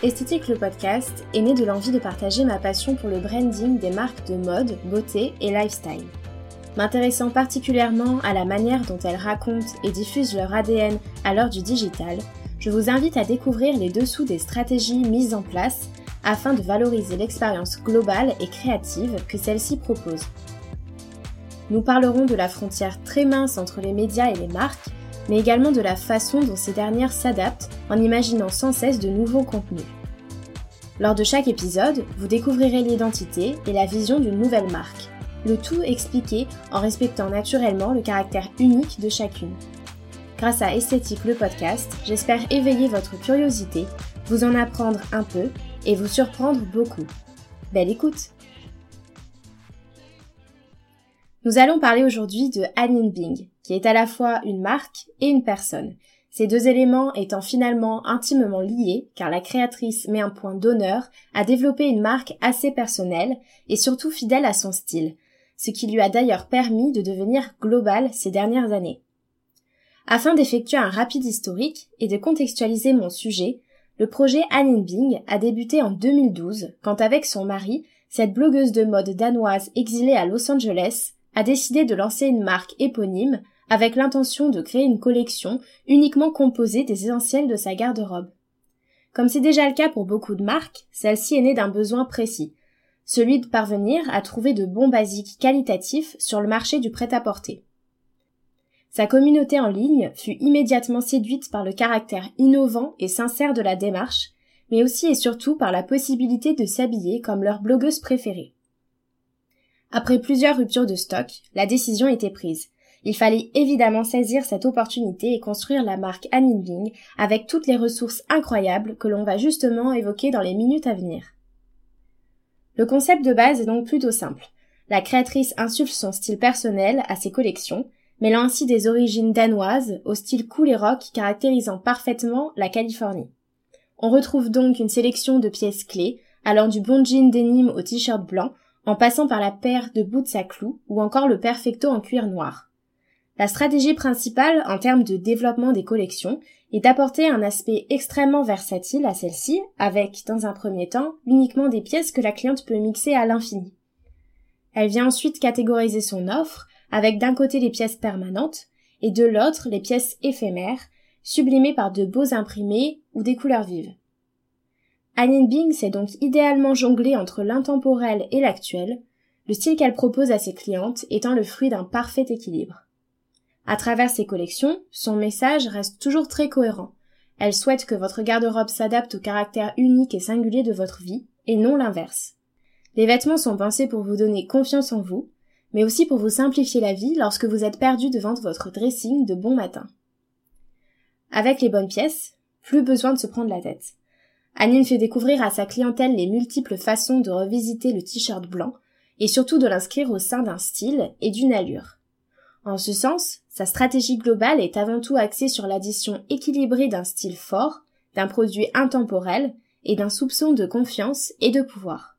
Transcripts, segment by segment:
Esthétique le podcast est né de l'envie de partager ma passion pour le branding des marques de mode, beauté et lifestyle. M'intéressant particulièrement à la manière dont elles racontent et diffusent leur ADN à l'heure du digital, je vous invite à découvrir les dessous des stratégies mises en place afin de valoriser l'expérience globale et créative que celles-ci proposent. Nous parlerons de la frontière très mince entre les médias et les marques, mais également de la façon dont ces dernières s'adaptent en imaginant sans cesse de nouveaux contenus. Lors de chaque épisode, vous découvrirez l'identité et la vision d'une nouvelle marque, le tout expliqué en respectant naturellement le caractère unique de chacune. Grâce à Esthétique le podcast, j'espère éveiller votre curiosité, vous en apprendre un peu et vous surprendre beaucoup. Belle écoute Nous allons parler aujourd'hui de Anine Bing, qui est à la fois une marque et une personne, ces deux éléments étant finalement intimement liés car la créatrice met un point d'honneur à développer une marque assez personnelle et surtout fidèle à son style, ce qui lui a d'ailleurs permis de devenir globale ces dernières années. Afin d'effectuer un rapide historique et de contextualiser mon sujet, le projet Anine Bing a débuté en 2012 quand avec son mari, cette blogueuse de mode danoise exilée à Los Angeles a décidé de lancer une marque éponyme avec l'intention de créer une collection uniquement composée des essentiels de sa garde-robe. Comme c'est déjà le cas pour beaucoup de marques, celle-ci est née d'un besoin précis, celui de parvenir à trouver de bons basiques qualitatifs sur le marché du prêt-à-porter. Sa communauté en ligne fut immédiatement séduite par le caractère innovant et sincère de la démarche, mais aussi et surtout par la possibilité de s'habiller comme leur blogueuse préférée. Après plusieurs ruptures de stock, la décision était prise. Il fallait évidemment saisir cette opportunité et construire la marque Anine avec toutes les ressources incroyables que l'on va justement évoquer dans les minutes à venir. Le concept de base est donc plutôt simple. La créatrice insuffle son style personnel à ses collections, mêlant ainsi des origines danoises au style cool et rock caractérisant parfaitement la Californie. On retrouve donc une sélection de pièces clés, allant du bon jean denim au t-shirt blanc, en passant par la paire de boots à clous ou encore le perfecto en cuir noir. La stratégie principale en termes de développement des collections est d'apporter un aspect extrêmement versatile à celle-ci, avec, dans un premier temps, uniquement des pièces que la cliente peut mixer à l'infini. Elle vient ensuite catégoriser son offre, avec d'un côté les pièces permanentes, et de l'autre les pièces éphémères, sublimées par de beaux imprimés ou des couleurs vives. Anine Bing s'est donc idéalement jonglée entre l'intemporel et l'actuel, le style qu'elle propose à ses clientes étant le fruit d'un parfait équilibre. À travers ses collections, son message reste toujours très cohérent. Elle souhaite que votre garde-robe s'adapte au caractère unique et singulier de votre vie, et non l'inverse. Les vêtements sont pensés pour vous donner confiance en vous, mais aussi pour vous simplifier la vie lorsque vous êtes perdu devant votre dressing de bon matin. Avec les bonnes pièces, plus besoin de se prendre la tête. Anine fait découvrir à sa clientèle les multiples façons de revisiter le t-shirt blanc et surtout de l'inscrire au sein d'un style et d'une allure. En ce sens, sa stratégie globale est avant tout axée sur l'addition équilibrée d'un style fort, d'un produit intemporel et d'un soupçon de confiance et de pouvoir.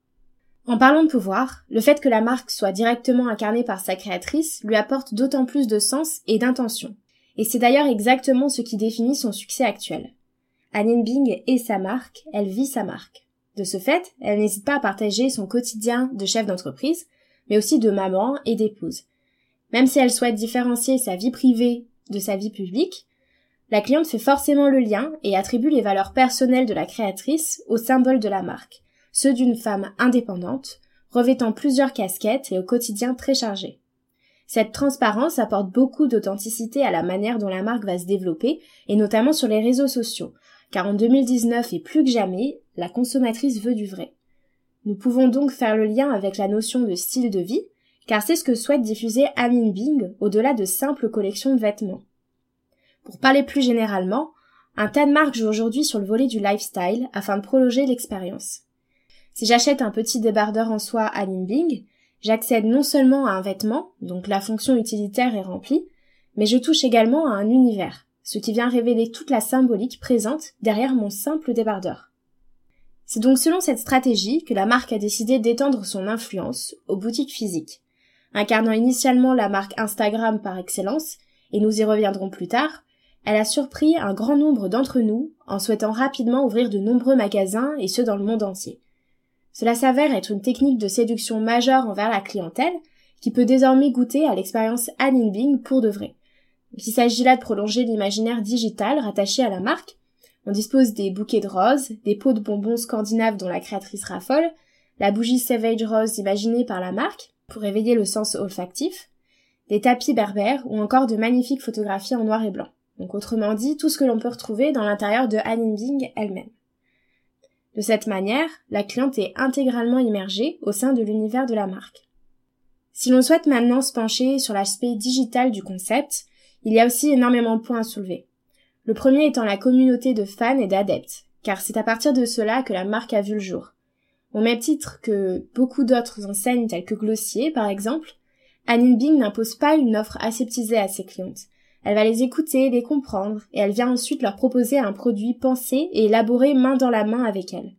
En parlant de pouvoir, le fait que la marque soit directement incarnée par sa créatrice lui apporte d'autant plus de sens et d'intention. Et c'est d'ailleurs exactement ce qui définit son succès actuel. Anine Bing est sa marque, elle vit sa marque. De ce fait, elle n'hésite pas à partager son quotidien de chef d'entreprise, mais aussi de maman et d'épouse. Même si elle souhaite différencier sa vie privée de sa vie publique, la cliente fait forcément le lien et attribue les valeurs personnelles de la créatrice au symbole de la marque, ceux d'une femme indépendante, revêtant plusieurs casquettes et au quotidien très chargé. Cette transparence apporte beaucoup d'authenticité à la manière dont la marque va se développer, et notamment sur les réseaux sociaux, car en 2019 et plus que jamais, la consommatrice veut du vrai. Nous pouvons donc faire le lien avec la notion de style de vie, car c'est ce que souhaite diffuser Amin Bing au-delà de simples collections de vêtements. Pour parler plus généralement, un tas de marques jouent aujourd'hui sur le volet du lifestyle afin de prolonger l'expérience. Si j'achète un petit débardeur en soie Amin Bing, j'accède non seulement à un vêtement, donc la fonction utilitaire est remplie, mais je touche également à un univers, ce qui vient révéler toute la symbolique présente derrière mon simple débardeur. C'est donc selon cette stratégie que la marque a décidé d'étendre son influence aux boutiques physiques. Incarnant initialement la marque Instagram par excellence, et nous y reviendrons plus tard, elle a surpris un grand nombre d'entre nous en souhaitant rapidement ouvrir de nombreux magasins et ce dans le monde entier. Cela s'avère être une technique de séduction majeure envers la clientèle qui peut désormais goûter à l'expérience Anne Bing pour de vrai. il s'agit là de prolonger l'imaginaire digital rattaché à la marque. On dispose des bouquets de roses, des pots de bonbons scandinaves dont la créatrice raffole, la bougie Savage Rose imaginée par la marque pour éveiller le sens olfactif, des tapis berbères ou encore de magnifiques photographies en noir et blanc. Donc autrement dit, tout ce que l'on peut retrouver dans l'intérieur de Bing elle-même. De cette manière, la cliente est intégralement immergée au sein de l'univers de la marque. Si l'on souhaite maintenant se pencher sur l'aspect digital du concept, il y a aussi énormément de points à soulever. Le premier étant la communauté de fans et d'adeptes, car c'est à partir de cela que la marque a vu le jour. Au même titre que beaucoup d'autres enseignes telles que Glossier, par exemple, Anine Bing n'impose pas une offre aseptisée à ses clientes. Elle va les écouter, les comprendre, et elle vient ensuite leur proposer un produit pensé et élaboré main dans la main avec elle.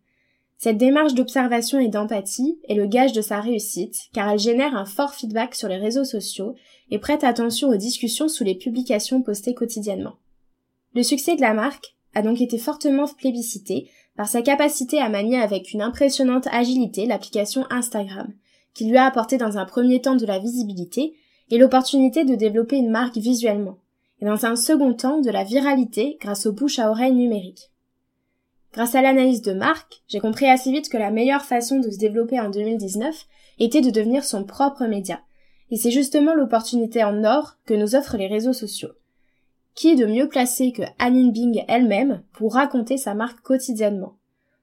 Cette démarche d'observation et d'empathie est le gage de sa réussite, car elle génère un fort feedback sur les réseaux sociaux et prête attention aux discussions sous les publications postées quotidiennement. Le succès de la marque a donc été fortement plébiscité par sa capacité à manier avec une impressionnante agilité l'application Instagram, qui lui a apporté dans un premier temps de la visibilité et l'opportunité de développer une marque visuellement, et dans un second temps de la viralité grâce aux bouche à oreille numériques. Grâce à l'analyse de marque, j'ai compris assez vite que la meilleure façon de se développer en 2019 était de devenir son propre média. Et c'est justement l'opportunité en or que nous offrent les réseaux sociaux. Qui de mieux placé que Anine Bing elle-même pour raconter sa marque quotidiennement?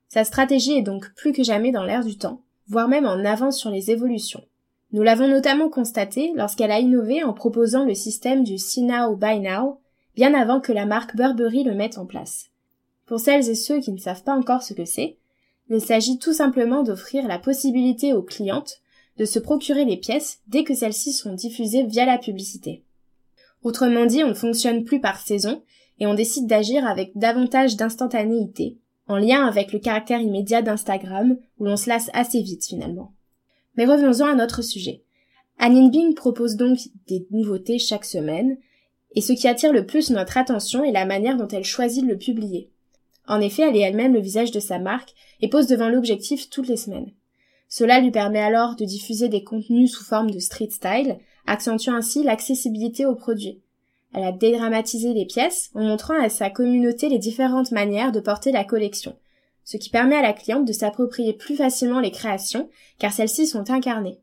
Sa stratégie est donc plus que jamais dans l'air du temps, voire même en avance sur les évolutions. Nous l'avons notamment constaté lorsqu'elle a innové en proposant le système du See Now Buy Now, bien avant que la marque Burberry le mette en place. Pour celles et ceux qui ne savent pas encore ce que c'est, il s'agit tout simplement d'offrir la possibilité aux clientes de se procurer les pièces dès que celles-ci sont diffusées via la publicité. Autrement dit, on ne fonctionne plus par saison et on décide d'agir avec davantage d'instantanéité, en lien avec le caractère immédiat d'Instagram, où l'on se lasse assez vite finalement. Mais revenons-en à notre sujet. Anine Bing propose donc des nouveautés chaque semaine, et ce qui attire le plus notre attention est la manière dont elle choisit de le publier. En effet, elle est elle-même le visage de sa marque et pose devant l'objectif toutes les semaines. Cela lui permet alors de diffuser des contenus sous forme de street style, accentuant ainsi l'accessibilité aux produits. Elle a dédramatisé les pièces en montrant à sa communauté les différentes manières de porter la collection, ce qui permet à la cliente de s'approprier plus facilement les créations car celles-ci sont incarnées.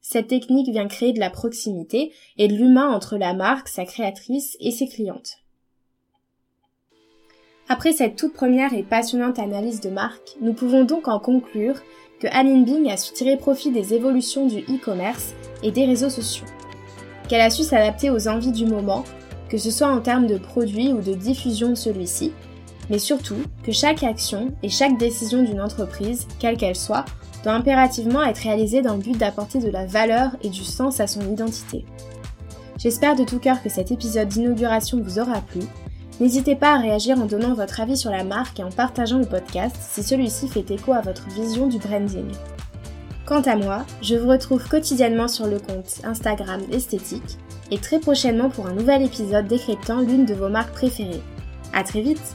Cette technique vient créer de la proximité et de l'humain entre la marque, sa créatrice et ses clientes. Après cette toute première et passionnante analyse de marque, nous pouvons donc en conclure que Aline Bing a su tirer profit des évolutions du e-commerce et des réseaux sociaux, qu'elle a su s'adapter aux envies du moment, que ce soit en termes de produits ou de diffusion de celui-ci, mais surtout que chaque action et chaque décision d'une entreprise, quelle qu'elle soit, doit impérativement être réalisée dans le but d'apporter de la valeur et du sens à son identité. J'espère de tout cœur que cet épisode d'inauguration vous aura plu. N'hésitez pas à réagir en donnant votre avis sur la marque et en partageant le podcast si celui-ci fait écho à votre vision du branding. Quant à moi, je vous retrouve quotidiennement sur le compte Instagram Esthétique et très prochainement pour un nouvel épisode décryptant l'une de vos marques préférées. À très vite!